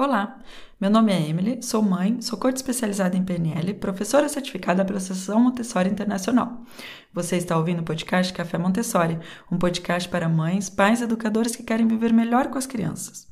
Olá, meu nome é Emily, sou mãe, sou coach especializada em PNL, professora certificada pela Associação Montessori Internacional. Você está ouvindo o podcast Café Montessori, um podcast para mães, pais e educadores que querem viver melhor com as crianças.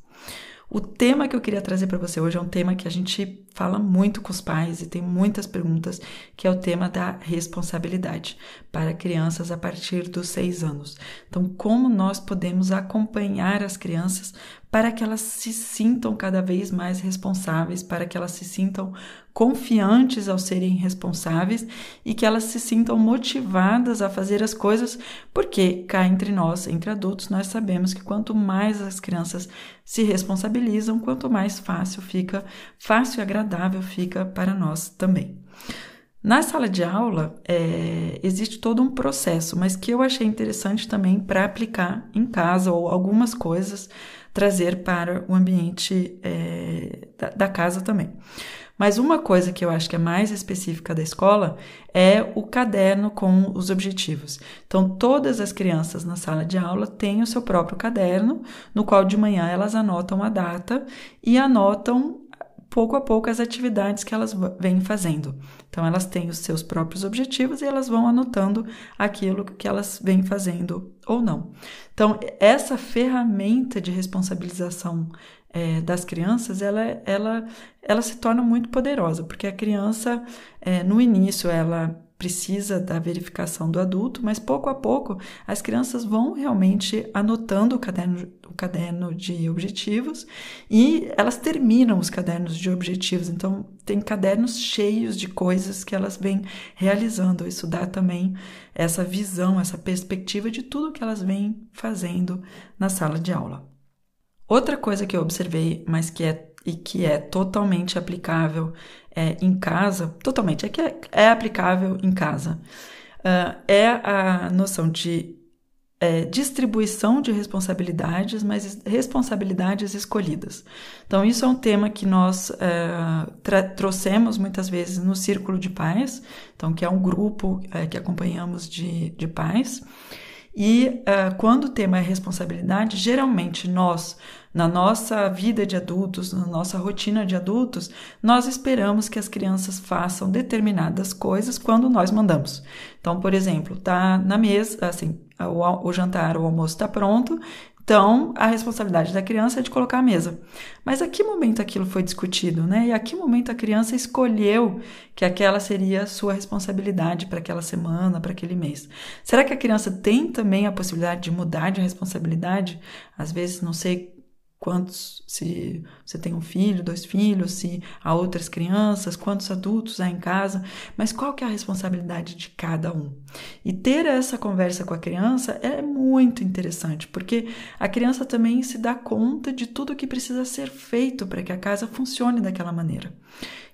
O tema que eu queria trazer para você hoje é um tema que a gente fala muito com os pais e tem muitas perguntas, que é o tema da responsabilidade para crianças a partir dos seis anos. Então, como nós podemos acompanhar as crianças para que elas se sintam cada vez mais responsáveis, para que elas se sintam confiantes ao serem responsáveis e que elas se sintam motivadas a fazer as coisas, porque cá entre nós, entre adultos, nós sabemos que quanto mais as crianças se responsabilizam, quanto mais fácil fica, fácil e agradável fica para nós também. Na sala de aula, é, existe todo um processo, mas que eu achei interessante também para aplicar em casa ou algumas coisas trazer para o ambiente é, da, da casa também. Mas uma coisa que eu acho que é mais específica da escola é o caderno com os objetivos. Então, todas as crianças na sala de aula têm o seu próprio caderno, no qual de manhã elas anotam a data e anotam pouco a pouco as atividades que elas vêm fazendo. Então, elas têm os seus próprios objetivos e elas vão anotando aquilo que elas vêm fazendo ou não. Então, essa ferramenta de responsabilização é, das crianças, ela, ela, ela se torna muito poderosa, porque a criança, é, no início, ela precisa da verificação do adulto, mas pouco a pouco as crianças vão realmente anotando o caderno, o caderno de objetivos e elas terminam os cadernos de objetivos. Então, tem cadernos cheios de coisas que elas vêm realizando. Isso dá também essa visão, essa perspectiva de tudo que elas vêm fazendo na sala de aula. Outra coisa que eu observei, mas que é e que é totalmente aplicável é, em casa, totalmente, é que é, é aplicável em casa, uh, é a noção de é, distribuição de responsabilidades, mas responsabilidades escolhidas. Então, isso é um tema que nós é, trouxemos muitas vezes no Círculo de Pais, então, que é um grupo é, que acompanhamos de, de pais. E uh, quando o tema é responsabilidade, geralmente nós, na nossa vida de adultos, na nossa rotina de adultos, nós esperamos que as crianças façam determinadas coisas quando nós mandamos. Então, por exemplo, tá na mesa, assim, o, o jantar, o almoço está pronto, então, a responsabilidade da criança é de colocar a mesa. Mas a que momento aquilo foi discutido, né? E a que momento a criança escolheu que aquela seria a sua responsabilidade para aquela semana, para aquele mês? Será que a criança tem também a possibilidade de mudar de responsabilidade? Às vezes, não sei quantos, se você tem um filho, dois filhos, se há outras crianças, quantos adultos há em casa, mas qual que é a responsabilidade de cada um? E ter essa conversa com a criança é muito interessante, porque a criança também se dá conta de tudo que precisa ser feito para que a casa funcione daquela maneira.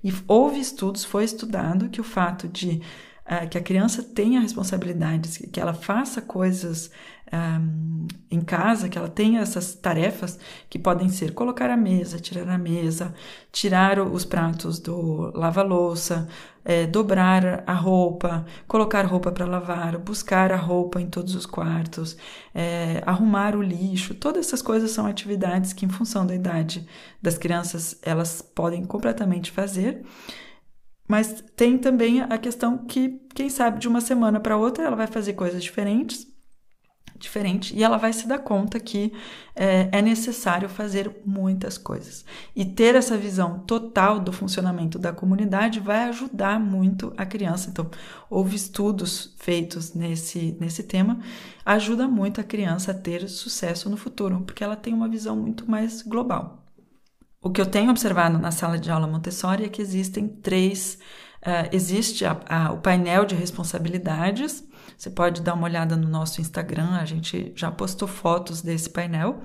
E houve estudos, foi estudado que o fato de uh, que a criança tenha responsabilidades, que ela faça coisas um, em casa, que ela tenha essas tarefas que podem ser colocar a mesa, tirar a mesa, tirar os pratos do lava-louça, é, dobrar a roupa, colocar roupa para lavar, buscar a roupa em todos os quartos, é, arrumar o lixo, todas essas coisas são atividades que, em função da idade das crianças, elas podem completamente fazer. Mas tem também a questão que, quem sabe, de uma semana para outra ela vai fazer coisas diferentes, diferente, e ela vai se dar conta que é, é, necessário fazer muitas coisas. E ter essa visão total do funcionamento da comunidade vai ajudar muito a criança. Então, houve estudos feitos nesse, nesse tema, ajuda muito a criança a ter sucesso no futuro, porque ela tem uma visão muito mais global. O que eu tenho observado na sala de aula Montessori é que existem três. Uh, existe a, a, o painel de responsabilidades. Você pode dar uma olhada no nosso Instagram, a gente já postou fotos desse painel.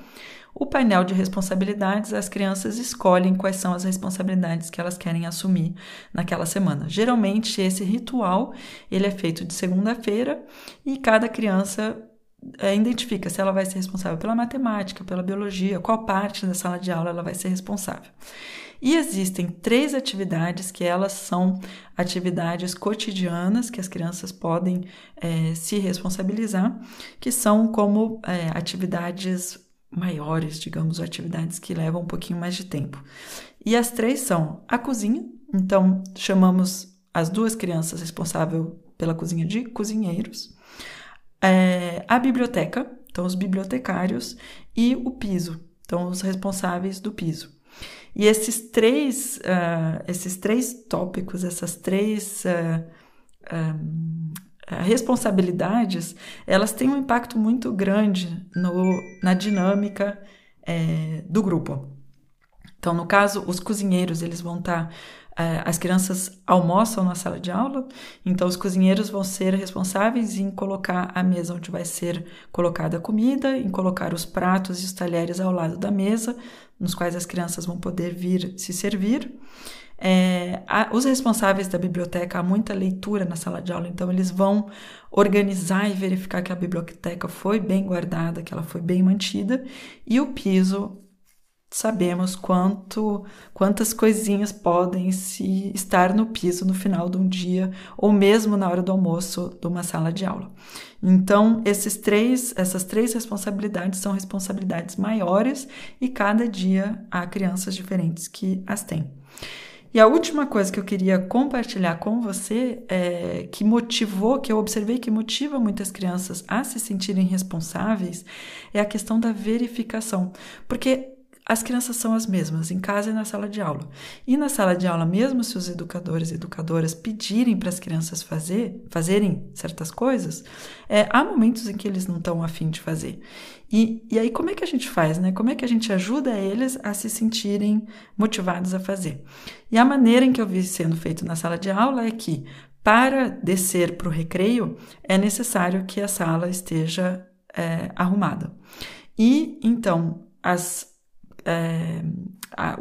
O painel de responsabilidades, as crianças escolhem quais são as responsabilidades que elas querem assumir naquela semana. Geralmente esse ritual ele é feito de segunda-feira e cada criança é, identifica se ela vai ser responsável pela matemática, pela biologia, qual parte da sala de aula ela vai ser responsável. E existem três atividades que elas são atividades cotidianas que as crianças podem é, se responsabilizar, que são como é, atividades maiores, digamos, atividades que levam um pouquinho mais de tempo. E as três são a cozinha, então chamamos as duas crianças responsáveis pela cozinha de cozinheiros, é, a biblioteca, então os bibliotecários, e o piso, então os responsáveis do piso. E esses três, uh, esses três tópicos, essas três uh, uh, responsabilidades, elas têm um impacto muito grande no, na dinâmica é, do grupo. Então, no caso, os cozinheiros, eles vão estar tá, as crianças almoçam na sala de aula, então os cozinheiros vão ser responsáveis em colocar a mesa onde vai ser colocada a comida, em colocar os pratos e os talheres ao lado da mesa, nos quais as crianças vão poder vir se servir. É, a, os responsáveis da biblioteca, há muita leitura na sala de aula, então eles vão organizar e verificar que a biblioteca foi bem guardada, que ela foi bem mantida, e o piso sabemos quanto quantas coisinhas podem se estar no piso no final de um dia ou mesmo na hora do almoço de uma sala de aula. Então, esses três, essas três responsabilidades são responsabilidades maiores e cada dia há crianças diferentes que as têm. E a última coisa que eu queria compartilhar com você, é, que motivou, que eu observei que motiva muitas crianças a se sentirem responsáveis, é a questão da verificação. Porque as crianças são as mesmas, em casa e na sala de aula. E na sala de aula, mesmo se os educadores e educadoras pedirem para as crianças fazer, fazerem certas coisas, é, há momentos em que eles não estão afim de fazer. E, e aí, como é que a gente faz, né? Como é que a gente ajuda eles a se sentirem motivados a fazer? E a maneira em que eu vi sendo feito na sala de aula é que, para descer para o recreio, é necessário que a sala esteja é, arrumada. E então, as é, a,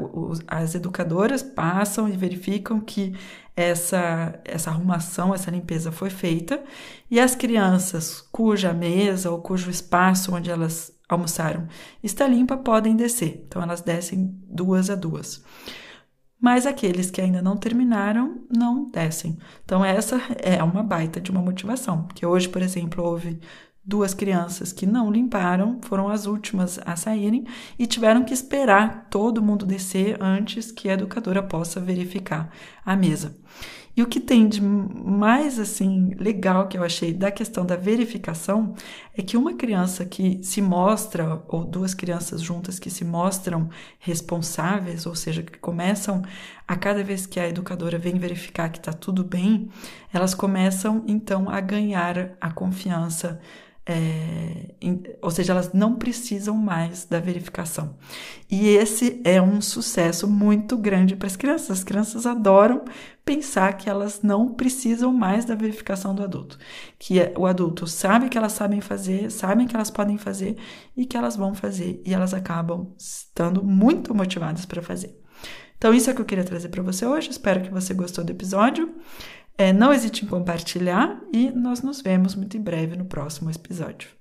as educadoras passam e verificam que essa, essa arrumação, essa limpeza foi feita, e as crianças cuja mesa ou cujo espaço onde elas almoçaram está limpa podem descer. Então elas descem duas a duas. Mas aqueles que ainda não terminaram não descem. Então essa é uma baita de uma motivação, porque hoje, por exemplo, houve Duas crianças que não limparam foram as últimas a saírem e tiveram que esperar todo mundo descer antes que a educadora possa verificar a mesa. E o que tem de mais assim legal que eu achei da questão da verificação é que uma criança que se mostra ou duas crianças juntas que se mostram responsáveis, ou seja, que começam a cada vez que a educadora vem verificar que está tudo bem, elas começam então a ganhar a confiança é, ou seja, elas não precisam mais da verificação. E esse é um sucesso muito grande para as crianças. As crianças adoram pensar que elas não precisam mais da verificação do adulto, que é, o adulto sabe que elas sabem fazer, sabem que elas podem fazer e que elas vão fazer, e elas acabam estando muito motivadas para fazer. Então, isso é o que eu queria trazer para você hoje. Espero que você gostou do episódio. É, não hesite em compartilhar e nós nos vemos muito em breve no próximo episódio.